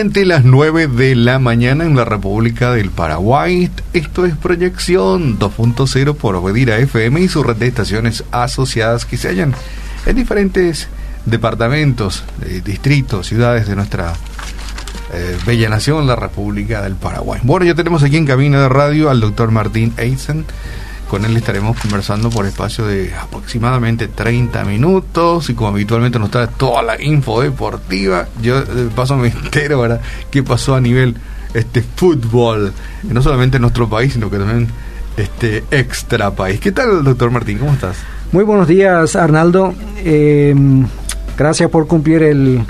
Las 9 de la mañana en la República del Paraguay. Esto es Proyección 2.0 por Obedira FM y su red de estaciones asociadas que se hallan en diferentes departamentos, eh, distritos, ciudades de nuestra eh, bella nación, la República del Paraguay. Bueno, ya tenemos aquí en cabina de radio al doctor Martín Eisen. Con él estaremos conversando por espacio de aproximadamente 30 minutos y como habitualmente nos trae toda la info deportiva, yo de paso me entero, ¿verdad? ¿Qué pasó a nivel este fútbol? No solamente en nuestro país, sino que también este extra país. ¿Qué tal, doctor Martín? ¿Cómo estás? Muy buenos días, Arnaldo. Eh, gracias por cumplir el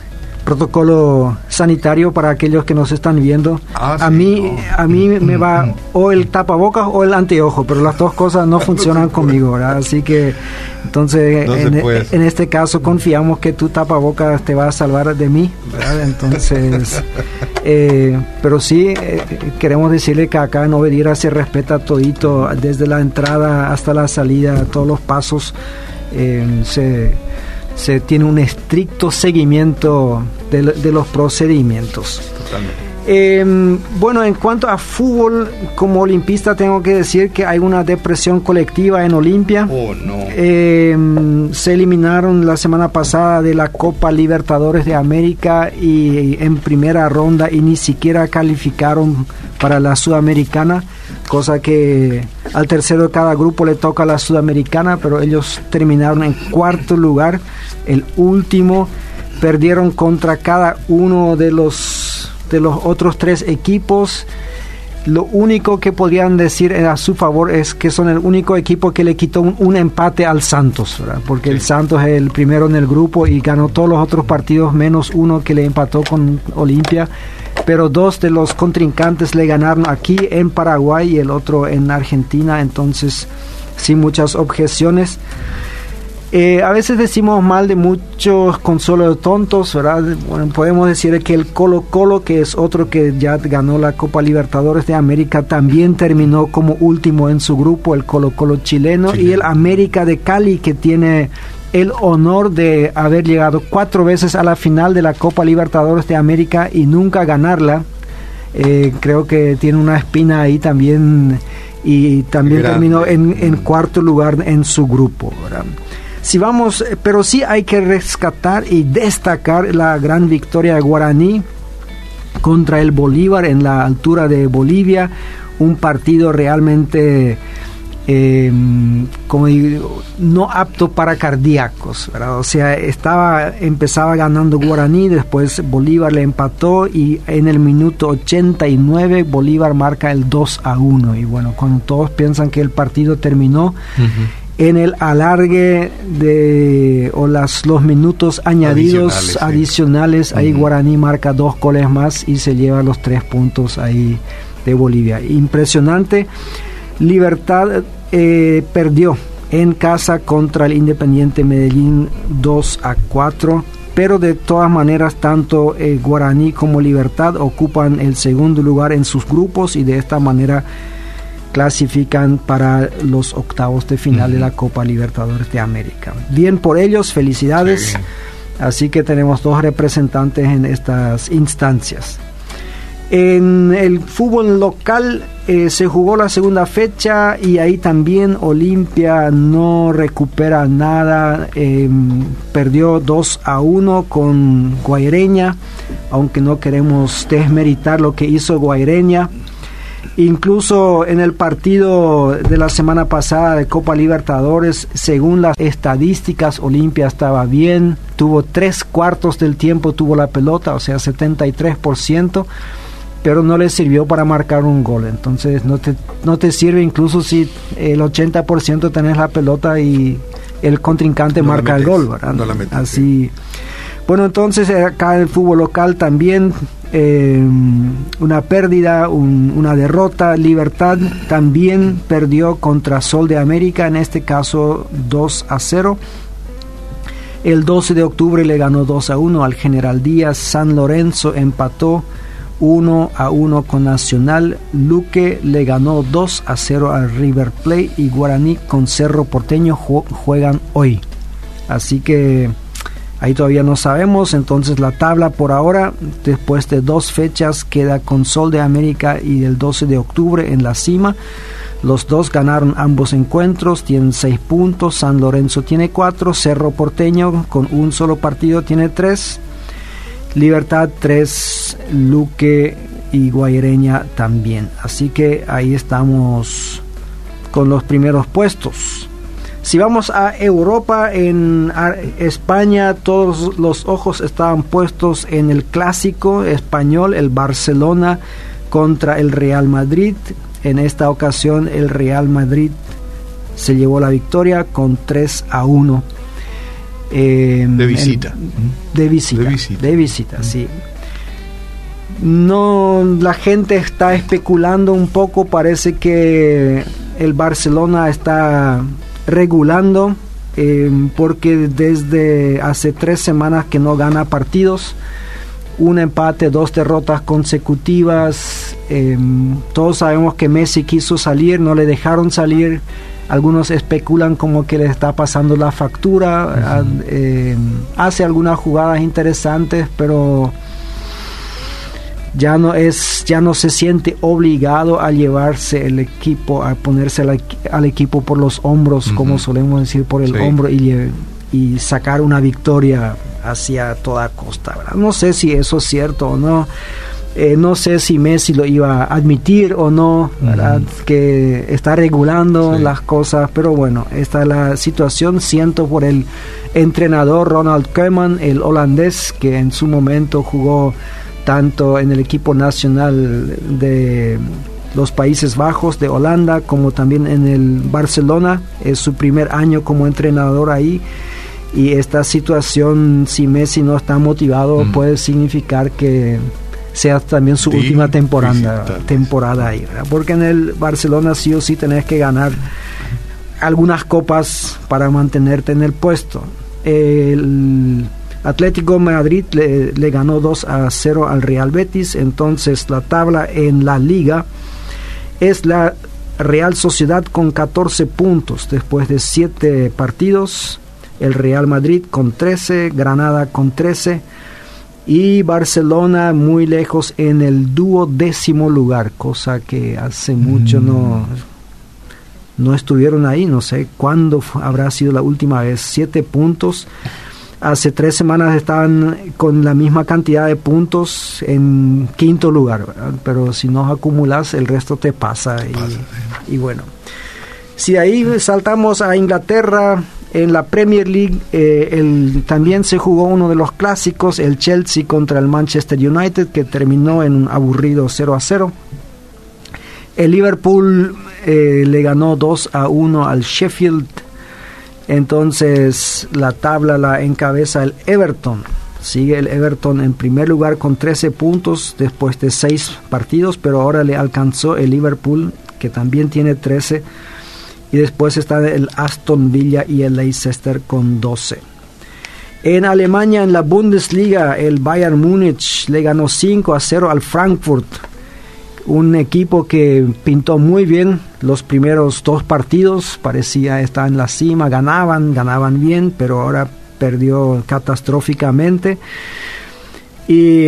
protocolo sanitario para aquellos que nos están viendo. Ah, a sí, mí no. a mí me va o el tapabocas o el anteojo, pero las dos cosas no funcionan conmigo, ¿verdad? Así que entonces No se en, este caso confiamos que tu tapabocas te va a salvar de mí, ¿verdad? Entonces, eh, pero sí eh, queremos decirle que acá en Obedira se respeta todito desde la entrada hasta la salida, todos los pasos eh, se se tiene un estricto seguimiento de, lo- de los procedimientos. Totalmente. Eh, bueno, en cuanto a fútbol, como olimpista tengo que decir que hay una depresión colectiva en Olimpia. Oh, no. Eh, se eliminaron la semana pasada de la Copa Libertadores de América y en primera ronda y ni siquiera calificaron para la Sudamericana, cosa que al tercero de cada grupo le toca la Sudamericana, pero ellos terminaron en cuarto lugar, el último, perdieron contra cada uno de los de los otros tres equipos. Lo único que podrían decir a su favor es que son el único equipo que le quitó un, un empate al Santos, ¿verdad? porque el Santos es el primero en el grupo y ganó todos los otros partidos menos uno que le empató con Olimpia, pero dos de los contrincantes le ganaron aquí en Paraguay y el otro en Argentina, entonces sin muchas objeciones. Eh, a veces decimos mal de muchos consuelos tontos, ¿verdad? Bueno, podemos decir que el Colo Colo, que es otro que ya ganó la Copa Libertadores de América, también terminó como último en su grupo, el Colo Colo chileno, y el América de Cali, que tiene el honor de haber llegado cuatro veces a la final de la Copa Libertadores de América y nunca ganarla. Eh, creo que tiene una espina ahí también y también Grande. terminó en, en cuarto lugar en su grupo. ¿verdad? Si vamos, eh, pero sí hay que rescatar y destacar la gran victoria de Guaraní contra el Bolívar en la altura de Bolivia, un partido realmente eh, como digo, no apto para cardíacos, ¿verdad? o sea, estaba empezaba ganando Guaraní, después Bolívar le empató y en el minuto 89 Bolívar marca el 2 a 1 y bueno, cuando todos piensan que el partido terminó, en el alargue de o las los minutos añadidos Adicionales, sí. ahí Ujú. Guaraní marca dos goles más y se lleva los tres puntos ahí de Bolivia. Impresionante. Libertad eh, perdió en casa contra el Independiente Medellín 2 a 4. Pero de todas maneras, tanto eh, Guaraní como Libertad ocupan el segundo lugar en sus grupos y de esta manera clasifican para los octavos de final de la Copa Libertadores de América. Bien por ellos, felicidades. Sí. Así que tenemos dos representantes en estas instancias. En el fútbol local eh, se jugó la segunda fecha y ahí también Olimpia no recupera nada. eh, perdió 2 a 1 con Guaireña, aunque no queremos desmeritar lo que hizo Guaireña. Incluso en el partido de la semana pasada de Copa Libertadores, según las estadísticas, Olimpia estaba bien, tuvo tres cuartos del tiempo, tuvo la pelota, o sea, 73%, pero no le sirvió para marcar un gol. Entonces no te, no te sirve incluso si el 80% tenés la pelota y el contrincante No marca el gol, ¿verdad? no la metes, Así. Bueno, entonces acá en el fútbol local también eh, una pérdida, un- una derrota. Libertad también perdió contra Sol de América, en este caso 2 a 0. El 12 de octubre le ganó 2 a 1 al General Díaz. San Lorenzo empató 1 a 1 con Nacional. Luque le ganó 2 a 0 al River Plate y Guaraní con Cerro Porteño ju- juegan hoy. Así que Ahí todavía no sabemos, entonces la tabla por ahora, después de dos fechas, queda con Sol de América y el 12 de octubre en la cima. Los dos ganaron ambos encuentros, tienen seis puntos, San Lorenzo tiene cuatro, Cerro Porteño con un solo partido tiene tres, Libertad tres, Luque y Guaireña también. Así que ahí estamos con los primeros puestos. Si vamos a Europa, en España, todos los ojos estaban puestos en el clásico español, el Barcelona contra el Real Madrid. En esta ocasión, el Real Madrid se llevó la victoria con 3 a 1. de visita. de visita. De visita, de visita sí. No, la gente está especulando un poco, parece que el Barcelona está regulando eh, porque desde hace tres semanas que no gana partidos, un empate, dos derrotas consecutivas. Eh, todos sabemos que Messi quiso salir, no le dejaron salir. Algunos especulan como que le está pasando la factura. Eh, hace algunas jugadas interesantes, pero ya no es ya no se siente obligado a llevarse el equipo a ponerse al, equipo por los hombros como solemos decir por el hombro y, y, sacar una victoria hacia toda costa no sé si eso es cierto o no. Eh, no sé si Messi lo iba a admitir o no, que está regulando las cosas, pero bueno, esta es la situación. Siento por el entrenador Ronald Koeman, el holandés, que en su momento jugó tanto en el equipo nacional de los Países Bajos, de Holanda, como también en el Barcelona. Es su primer año como entrenador ahí. Y esta situación, si Messi no está motivado, puede significar que sea también su última temporada, temporada ahí. Porque en el Barcelona sí o sí tenés que ganar algunas copas para mantenerte en el puesto. El Atlético Madrid le, ganó 2 a 0 al Real Betis, entonces la tabla en la liga es la Real Sociedad con 14 puntos después de 7 partidos, el Real Madrid con 13, Granada con 13 y Barcelona muy lejos en el duodécimo lugar, cosa que hace mucho no, mm. no estuvieron ahí, no sé cuándo habrá sido la última vez, 7 puntos hace tres semanas estaban con la misma cantidad de puntos en quinto lugar, pero si no acumulas el resto te pasa, y, bueno. Si ahí saltamos a Inglaterra, en la Premier League eh, el, también se jugó uno de los clásicos, el Chelsea contra el Manchester United, que terminó en un aburrido 0 a 0. El Liverpool eh, le ganó 2 a 1 al Sheffield entonces la tabla la encabeza el Everton. Sigue el Everton en primer lugar con 13 puntos después de 6 partidos, pero ahora le alcanzó el Liverpool que también tiene 13 y después está el Aston Villa y el Leicester con 12. En Alemania, en la Bundesliga, el Bayern Múnich le ganó 5 a 0 al Frankfurt un equipo que pintó muy bien los primeros dos partidos, parecía estar en la cima, ganaban, ganaban bien, pero ahora perdió catastróficamente. Y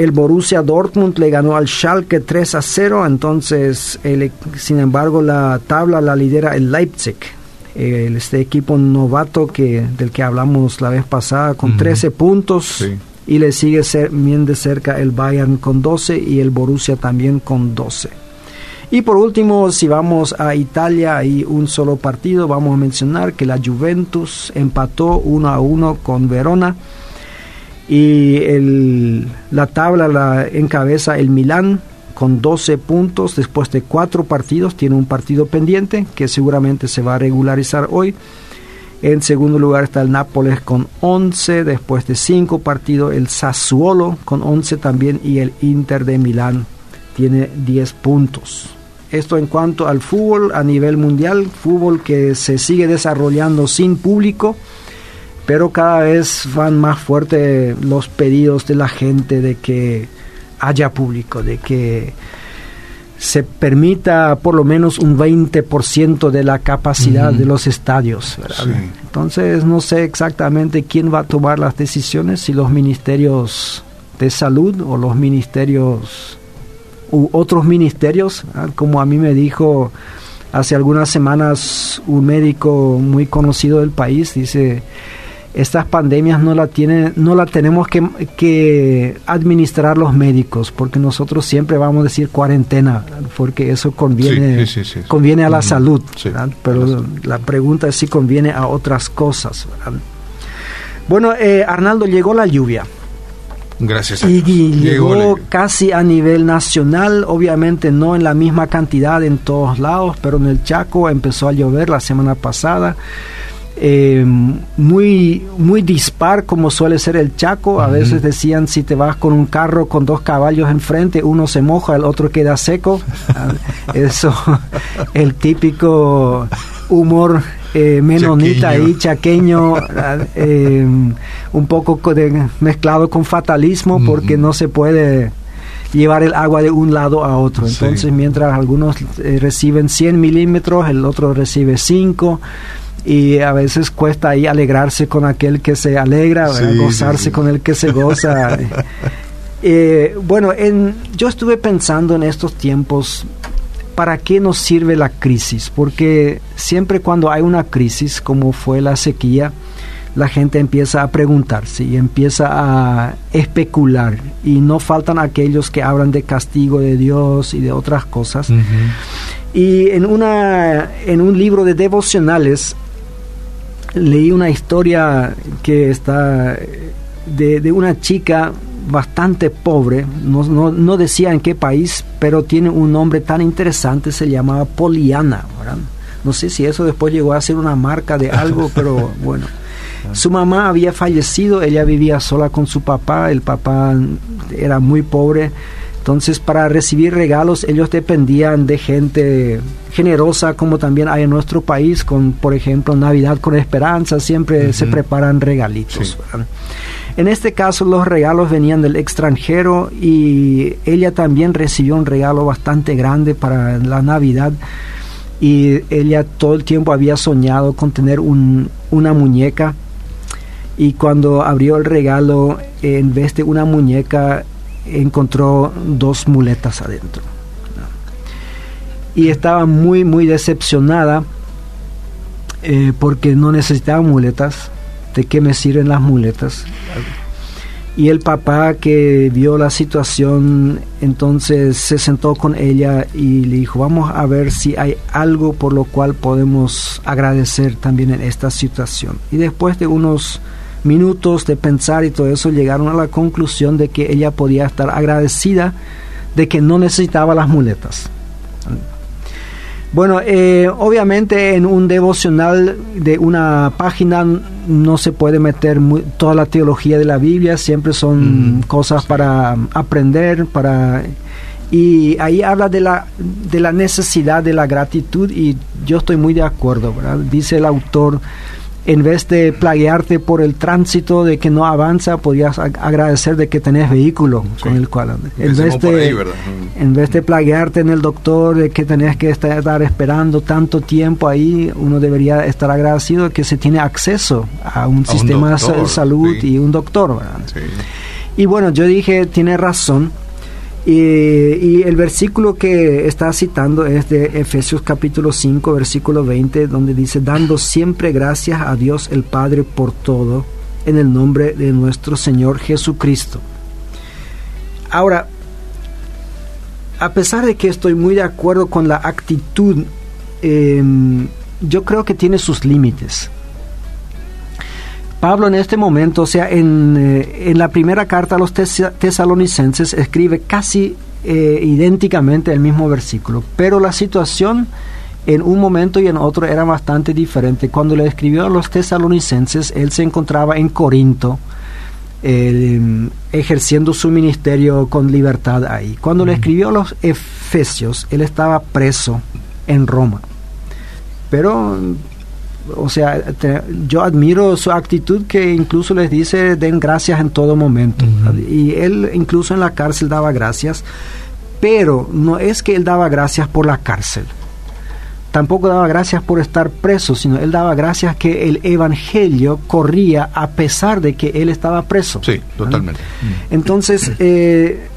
el Borussia Dortmund le ganó al Schalke 3 a 0, entonces, el, sin embargo, la tabla la lidera el Leipzig, este equipo novato que, del que hablamos la vez pasada, con 13 puntos y le sigue bien de cerca el Bayern con 12 y el Borussia también con 12. Y por último, si vamos a Italia, hay un solo partido, vamos a mencionar que la Juventus empató 1 a 1 con Verona y el, la tabla la encabeza el Milán con 12 puntos después de cuatro partidos, tiene un partido pendiente que seguramente se va a regularizar hoy. En segundo lugar está el Nápoles con 11, después de 5 partidos el Sassuolo con 11 también y el Inter de Milán tiene 10 puntos. Esto en cuanto al fútbol a nivel mundial, fútbol que se sigue desarrollando sin público, pero cada vez van más fuertes los pedidos de la gente de que haya público, de que se permita por lo menos un 20% de la capacidad de los estadios. Entonces no sé exactamente quién va a tomar las decisiones, si los ministerios de salud o los ministerios u otros ministerios, como a mí me dijo hace algunas semanas un médico muy conocido del país, dice, estas pandemias no la tienen, no la tenemos que, administrar los médicos, porque nosotros siempre vamos a decir cuarentena, porque eso conviene, conviene a la salud, pero la pregunta es si conviene a otras cosas. Bueno, eh, Arnaldo, llegó la lluvia. Gracias. A y, llegó casi a nivel nacional, obviamente no en la misma cantidad en todos lados, pero en el Chaco empezó a llover la semana pasada eh, muy, muy dispar como suele ser el Chaco. A veces decían si te vas con un carro con dos caballos enfrente, uno se moja, el otro queda seco. Eso, el típico humor eh, menonita y chaqueño, eh, un poco mezclado con fatalismo porque no se puede llevar el agua de un lado a otro. Entonces, mientras algunos eh, reciben 100 milímetros, el otro recibe 5 y a veces cuesta ahí alegrarse con aquel que se alegra, gozarse con el que se goza. eh, bueno, en, yo estuve pensando en estos tiempos, ¿para qué nos sirve la crisis? Porque siempre cuando hay una crisis, como fue la sequía, la gente empieza a preguntarse y empieza a especular y no faltan aquellos que hablan de castigo de Dios y de otras cosas. Y en, una, en un libro de devocionales leí una historia que está de, una chica bastante pobre, no, no, no, decía en qué país, pero tiene un nombre tan interesante, se llamaba Poliana. No sé si eso después llegó a ser una marca de algo, pero bueno. Su mamá había fallecido, ella vivía sola con su papá, el papá era muy pobre entonces, para recibir regalos, ellos dependían de gente generosa, como también hay en nuestro país, con, por ejemplo, Navidad con Esperanza, siempre se preparan regalitos. En este caso, los regalos venían del extranjero y ella también recibió un regalo bastante grande para la Navidad. Y ella todo el tiempo había soñado con tener una muñeca. Y cuando abrió el regalo, en vez de una muñeca, encontró dos muletas adentro. Y estaba muy, muy decepcionada eh, porque no necesitaba muletas. ¿De qué me sirven las muletas? Y el papá que vio la situación, entonces se sentó con ella y le dijo, vamos a ver si hay algo por lo cual podemos agradecer también en esta situación. Y después de unos minutos de pensar y todo eso, llegaron a la conclusión de que ella podía estar agradecida de que no necesitaba las muletas. Bueno, eh, obviamente en un devocional de una página no se puede meter toda la teología de la Biblia, siempre son cosas para aprender, para y ahí habla de la de la necesidad de la gratitud y yo estoy muy de acuerdo, Dice el autor en vez de plaguearte por el tránsito de que no avanza, podías agradecer de que tenés vehículo con el cual en vez de en vez de plaguearte en el doctor de que tenés que estar esperando tanto tiempo ahí, uno debería estar agradecido de que se tiene acceso a un sistema de salud y un doctor. Y bueno, yo dije, tiene razón y, el versículo que está citando es de Efesios capítulo 5, versículo 20, donde dice, dando siempre gracias a Dios el Padre por todo, en el nombre de nuestro Señor Jesucristo. Ahora, a pesar de que estoy muy de acuerdo con la actitud, em, yo creo que tiene sus límites. Pablo en este momento, o sea, en, eh, en la primera carta a los tesalonicenses escribe casi eh, idénticamente el mismo versículo, pero la situación en un momento y en otro era bastante diferente. Cuando le escribió a los tesalonicenses, él se encontraba en Corinto, ejerciendo su ministerio con libertad ahí. Cuando le escribió a los efesios, él estaba preso en Roma. Pero o sea, yo admiro su actitud que incluso les dice den gracias en todo momento. Y él incluso en la cárcel daba gracias. Pero no es que él daba gracias por la cárcel. Tampoco daba gracias por estar preso, sino él daba gracias que el evangelio corría a pesar de que él estaba preso. Sí, totalmente. Entonces, eh,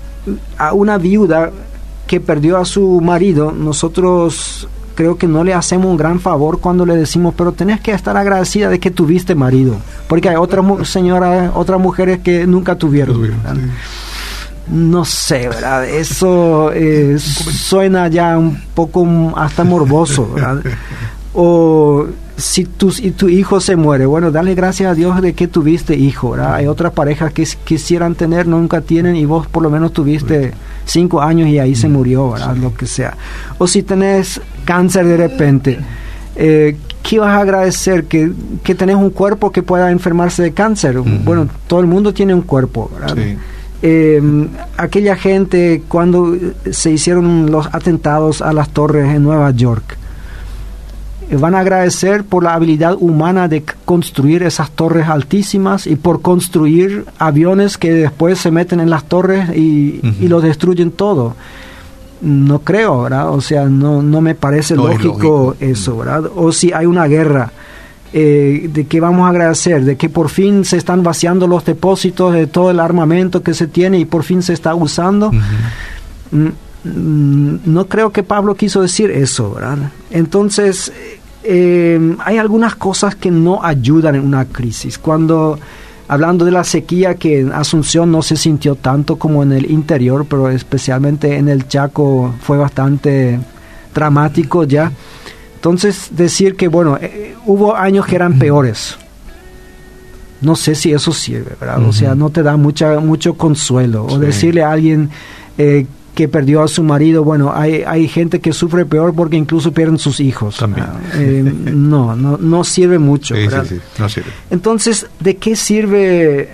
a una viuda que perdió a su marido, nosotros creo que no le hacemos un gran favor cuando le decimos, pero tenés que estar agradecida de que tuviste marido, porque hay otras señoras, otras mujeres que nunca tuvieron. No sé, ¿verdad? Eso eh, suena ya un poco hasta morboso, ¿verdad? O si tu, y tu hijo se muere, bueno, dale gracias a Dios de que tuviste hijo, ¿verdad? Hay otras parejas que quisieran tener, nunca tienen y vos por lo menos tuviste cinco años y ahí se mm, murió, ¿verdad? Lo que sea. O si tenés cáncer de repente, eh, ¿qué vas a agradecer? Que, que tenés un cuerpo que pueda enfermarse de cáncer. Bueno, todo el mundo tiene un cuerpo, ¿verdad? Eh, aquella gente cuando se hicieron los atentados a las torres en Nueva York, van a agradecer por la habilidad humana de construir esas torres altísimas y por construir aviones que después se meten en las torres y, los destruyen todo. No creo, ¿verdad? O sea, no, no me parece lógico, eso, ¿verdad? O si hay una guerra, eh, ¿de qué vamos a agradecer? De que por fin se están vaciando los depósitos de todo el armamento que se tiene y por fin se está usando. Mm, mm, no creo que Pablo quiso decir eso, ¿verdad? Entonces, eh, hay algunas cosas que no ayudan en una crisis. Cuando, hablando de la sequía, que en Asunción no se sintió tanto como en el interior, pero especialmente en el Chaco fue bastante dramático ya. Entonces, decir que, bueno, eh, hubo años que eran peores. No sé si eso sirve, ¿verdad? O sea, no te da mucha, mucho consuelo. O decirle a alguien eh, que perdió a su marido, bueno, hay, hay gente que sufre peor porque incluso pierden sus hijos. También. Ah, eh, no, no, no sirve mucho. Sí, sí, sí, no sirve. Entonces, ¿de qué sirve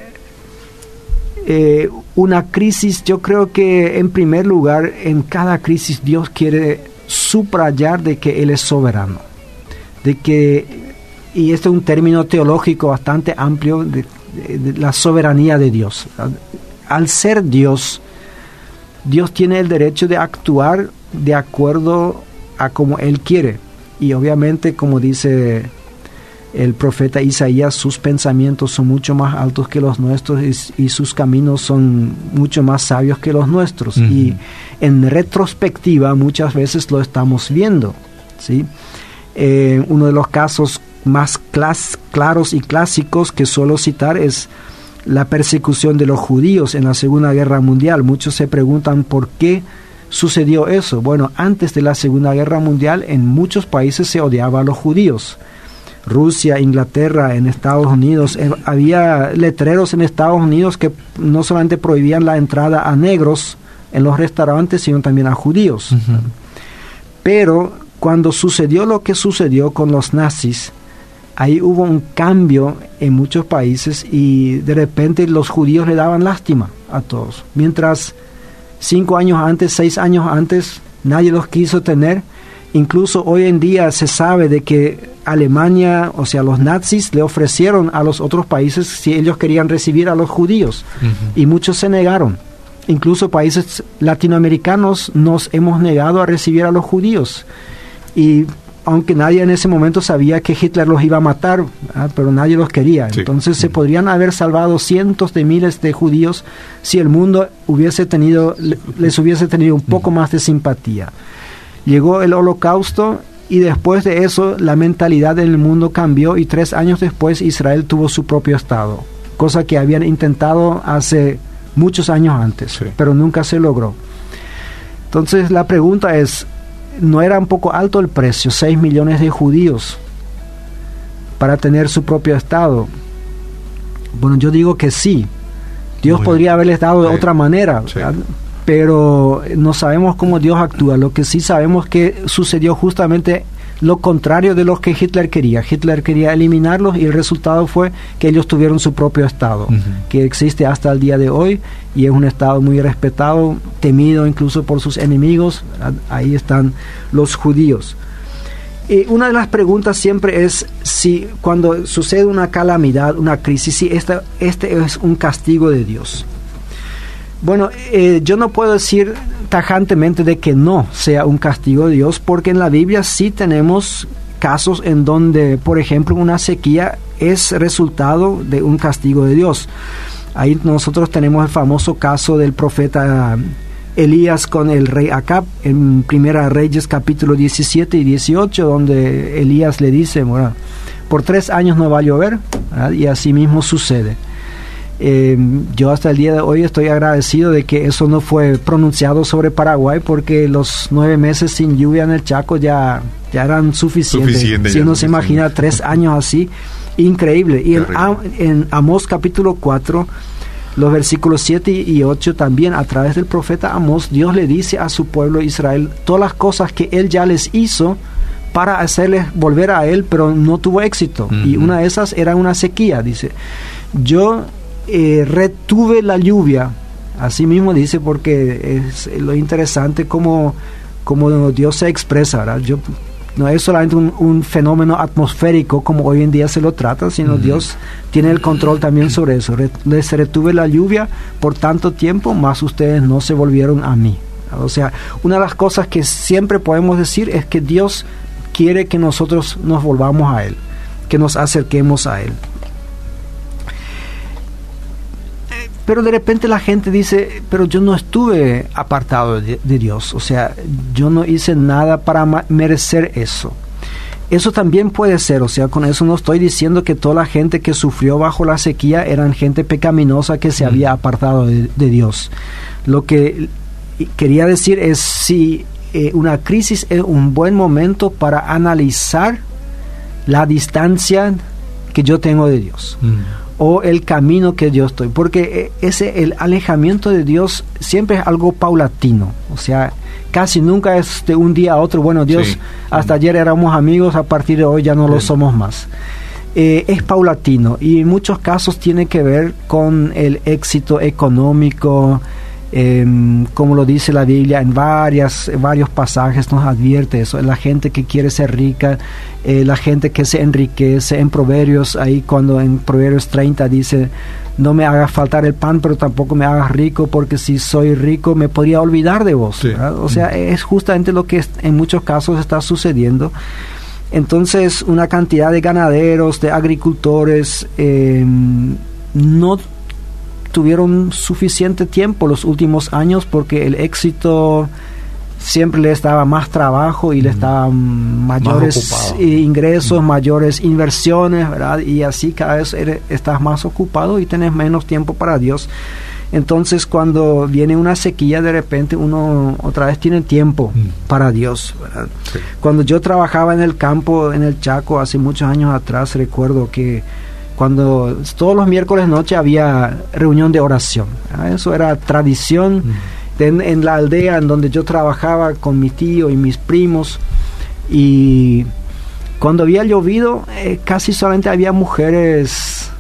eh, una crisis? Yo creo que en primer lugar, en cada crisis Dios quiere subrayar de que Él es soberano, de que, y este es un término teológico bastante amplio, de la soberanía de Dios. Al ser Dios, Dios tiene el derecho de actuar de acuerdo a como Él quiere. Y obviamente, como dice el profeta Isaías, sus pensamientos son mucho más altos que los nuestros y, sus caminos son mucho más sabios que los nuestros. Y en retrospectiva muchas veces lo estamos viendo. ¿sí? Eh, uno de los casos más claros y clásicos que suelo citar es la persecución de los judíos en la Segunda Guerra Mundial. Muchos se preguntan por qué sucedió eso. Bueno, antes de la Segunda Guerra Mundial en muchos países se odiaba a los judíos. Rusia, Inglaterra, en Estados Unidos, eh, había letreros en Estados Unidos que no solamente prohibían la entrada a negros en los restaurantes, sino también a judíos. Pero cuando sucedió lo que sucedió con los nazis, ahí hubo un cambio en muchos países y de repente los judíos le daban lástima a todos. Mientras cinco años antes, seis años antes, nadie los quiso tener. Incluso hoy en día se sabe de que Alemania, o sea, los nazis le ofrecieron a los otros países si ellos querían recibir a los judíos y muchos se negaron. Incluso países latinoamericanos nos hemos negado a recibir a los judíos. Y aunque nadie en ese momento sabía que Hitler los iba a matar, pero nadie los quería. Entonces se podrían haber salvado cientos de miles de judíos si el mundo hubiese tenido, les hubiese tenido un poco más de simpatía. Llegó el holocausto y después de eso la mentalidad en el mundo cambió y tres años después Israel tuvo su propio Estado, cosa que habían intentado hace muchos años antes, pero nunca se logró. Entonces la pregunta es, no era un poco alto el precio, 6 millones de judíos para tener su propio Estado. Bueno, yo digo que sí. Dios podría haberles dado de otra manera, pero no sabemos cómo Dios actúa. Lo que sí sabemos que sucedió justamente lo contrario de lo que Hitler quería. Hitler quería eliminarlos y el resultado fue que ellos tuvieron su propio Estado, que existe hasta el día de hoy y es un Estado muy respetado, temido incluso por sus enemigos. Ahí están los judíos. Y una de las preguntas siempre es si cuando sucede una calamidad, una crisis, si esta, este es un castigo de Dios. Bueno, eh, yo no puedo decir tajantemente de que no sea un castigo de Dios, porque en la Biblia sí tenemos casos en donde, por ejemplo, una sequía es resultado de un castigo de Dios. Ahí nosotros tenemos el famoso caso del profeta Elías con el rey Acab en Primera Reyes capítulo 17 y 18, donde Elías le dice, bueno, por tres años no va a llover, y así mismo sucede. Eh, yo hasta el día de hoy estoy agradecido de que eso no fue pronunciado sobre Paraguay porque los nueve meses sin lluvia en el Chaco ya, ya eran suficientes. si uno se imagina tres años así, increíble. Y en, en Amós capítulo 4 los versículos 7 y 8 también a través del profeta Amós, Dios le dice a su pueblo Israel todas las cosas que él ya les hizo para hacerles volver a él, pero no tuvo éxito. Y una de esas era una sequía, dice. Yo eh, retuve la lluvia, así mismo dice, porque es lo interesante como, como Dios se expresa, ¿verdad? Yo no es solamente un, fenómeno atmosférico como hoy en día se lo trata, sino Dios tiene el control también sobre eso. Les retuve la lluvia por tanto tiempo, más ustedes no se volvieron a mí. O sea, una de las cosas que siempre podemos decir es que Dios quiere que nosotros nos volvamos a Él, que nos acerquemos a Él. Pero de repente la gente dice, pero yo no estuve apartado de, Dios, o sea, yo no hice nada para merecer eso. Eso también puede ser, o sea, con eso no estoy diciendo que toda la gente que sufrió bajo la sequía eran gente pecaminosa que se había apartado de, Dios. Lo que quería decir es si eh, una crisis es un buen momento para analizar la distancia que yo tengo de Dios o el camino que yo estoy, porque e, ese el alejamiento de Dios siempre es algo paulatino, o sea, casi nunca es de un día a otro, bueno, Dios, hasta ayer éramos amigos, a partir de hoy ya no lo somos más. Eh, es paulatino y en muchos casos tiene que ver con el éxito económico, Em, como lo dice la Biblia en varias, varios pasajes, nos advierte eso, la gente que quiere ser rica, eh, la gente que se enriquece, en Proverbios, ahí cuando en Proverbios 30 dice, no me haga faltar el pan, pero tampoco me hagas rico, porque si soy rico me podría olvidar de vos. O sea, es justamente lo que en muchos casos está sucediendo. Entonces, una cantidad de ganaderos, de agricultores, em, no tuvieron suficiente tiempo los últimos años porque el éxito siempre les daba más trabajo y les daba mayores ingresos, mayores inversiones, ¿verdad? Y así cada vez estás más ocupado y tienes menos tiempo para Dios. Entonces cuando viene una sequía de repente uno otra vez tiene tiempo para Dios. Cuando yo trabajaba en el campo, en el Chaco, hace muchos años atrás, recuerdo que cuando todos los miércoles noche había reunión de oración. Eso era tradición mm. en, la aldea en donde yo trabajaba con mi tío y mis primos. Y cuando había llovido, eh, casi solamente había mujeres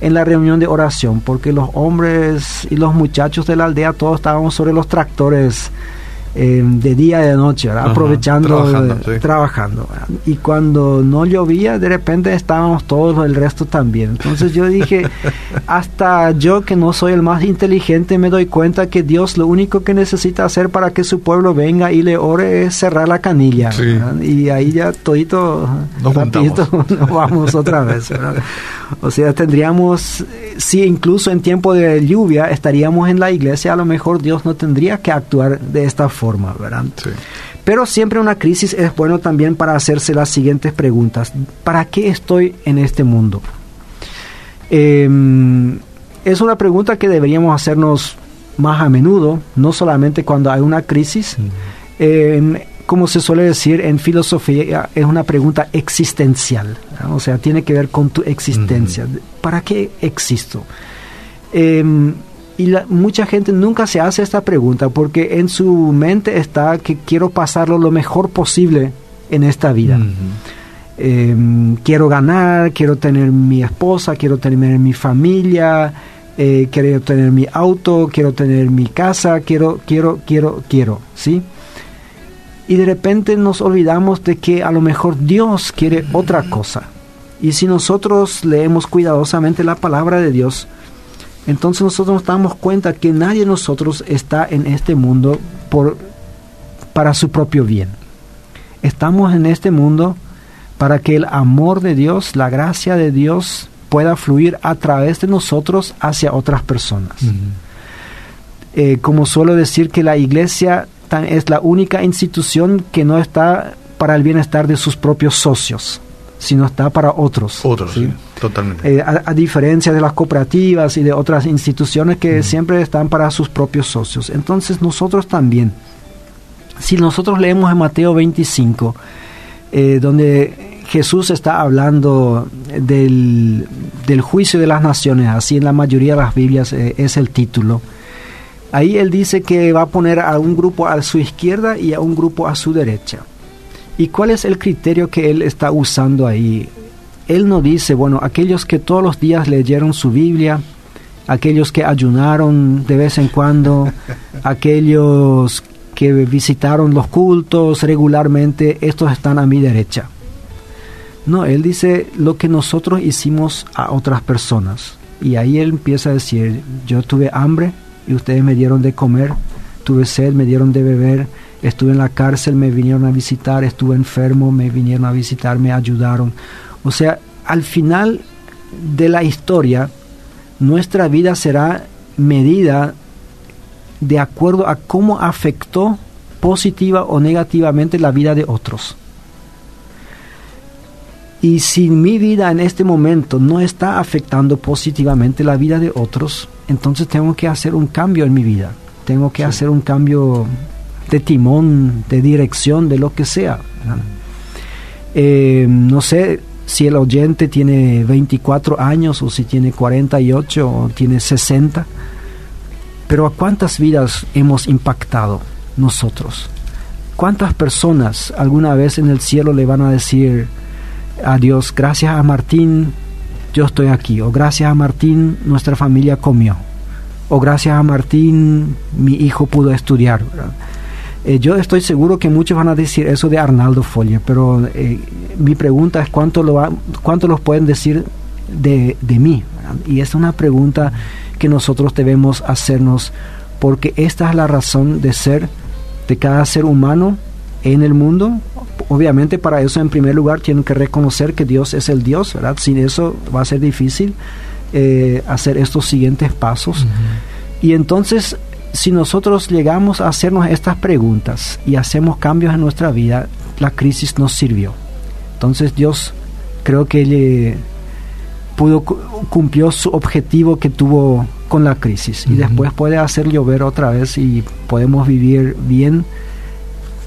en la reunión de oración, porque los hombres y los muchachos de la aldea todos estábamos sobre los tractores eh, de día y de noche, aprovechando, trabajando. Y cuando no llovía, de repente estábamos todos el resto también. Entonces yo dije, hasta yo que no soy el más inteligente, me doy cuenta que Dios lo único que necesita hacer para que su pueblo venga y le ore es cerrar la canilla. Y ahí ya todito, nos, nos vamos otra vez. O sea, tendríamos, si incluso en tiempo de lluvia estaríamos en la iglesia, a lo mejor Dios no tendría que actuar de esta forma forma, ¿verdad? Pero siempre una crisis es bueno también para hacerse las siguientes preguntas. ¿Para qué estoy en este mundo? Em, es una pregunta que deberíamos hacernos más a menudo, no solamente cuando hay una crisis. Em, como se suele decir en filosofía, es una pregunta existencial. O sea, tiene que ver con tu existencia. ¿Para qué existo? Em, y mucha gente nunca se hace esta pregunta porque en su mente está que quiero pasarlo lo mejor posible en esta vida. Em, quiero ganar, quiero tener mi esposa, quiero tener mi familia, eh, quiero tener mi auto, quiero tener mi casa, quiero, quiero, quiero, quiero, ¿sí? Y de repente nos olvidamos de que a lo mejor Dios quiere otra cosa. Y si nosotros leemos cuidadosamente la palabra de Dios, Entonces nosotros nos damos cuenta que nadie de nosotros está en este mundo por, para su propio bien. Estamos en este mundo para que el amor de Dios, la gracia de Dios pueda fluir a través de nosotros hacia otras personas. Eh, como suelo decir que la iglesia es la única institución que no está para el bienestar de sus propios socios, sino está para otros. Otros, sí, totalmente. Eh, a, diferencia de las cooperativas y de otras instituciones que siempre están para sus propios socios. Entonces nosotros también, si nosotros leemos en Mateo 25, eh, donde Jesús está hablando del, juicio de las naciones, así en la mayoría de las Biblias eh, es el título. Ahí él dice que va a poner a un grupo a su izquierda y a un grupo a su derecha. ¿Y cuál es el criterio que él está usando ahí? Él no dice, bueno, aquellos que todos los días leyeron su Biblia, aquellos que ayunaron de vez en cuando, aquellos que visitaron los cultos regularmente, estos están a mi derecha. No, él dice lo que nosotros hicimos a otras personas. Y ahí él empieza a decir, yo tuve hambre y ustedes me dieron de comer, tuve sed, me dieron de beber, estuve en la cárcel, me vinieron a visitar, estuve enfermo, me vinieron a visitar, me ayudaron. O sea, al final de la historia, nuestra vida será medida de acuerdo a cómo afectó positiva o negativamente la vida de otros. Y si mi vida en este momento no está afectando positivamente la vida de otros, entonces tengo que hacer un cambio en mi vida. Tengo que hacer un cambio de timón, de dirección, de lo que sea. Eh, no sé si el oyente tiene 24 años o si tiene 48 o tiene 60 pero ¿a cuántas vidas hemos impactado nosotros? ¿Cuántas personas alguna vez en el cielo le van a decir a Dios, gracias a Martín, yo estoy aquí, o gracias a Martín, nuestra familia comió, o gracias a Martín, mi hijo pudo estudiar? Eh, yo estoy seguro que muchos van a decir eso de Arnaldo Folia, pero eh, mi pregunta es cuánto lo, cuánto los pueden decir de, de mí. Y es una pregunta que nosotros debemos hacernos, porque esta es la razón de ser de cada ser humano en el mundo. Obviamente para eso en primer lugar tienen que reconocer que Dios es el Dios, ¿verdad? Sin eso va a ser difícil eh, hacer estos siguientes pasos. Y entonces, si nosotros llegamos a hacernos estas preguntas y hacemos cambios en nuestra vida, la crisis nos sirvió. Entonces Dios creo que le pudo cumplió su objetivo que tuvo con la crisis y después puede hacer llover otra vez y podemos vivir bien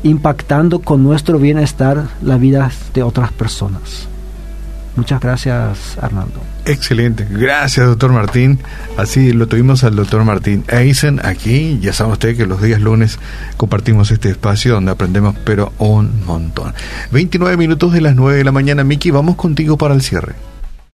impactando con nuestro bienestar la vida de otras personas. Muchas gracias, Arnaldo. Excelente, gracias, doctor Martín. Así lo tuvimos al doctor Martín Eisen aquí. Ya sabe usted que los días lunes compartimos este espacio donde aprendemos, pero un montón. 29 minutos de las 9 de la mañana, Miki, vamos contigo para el cierre.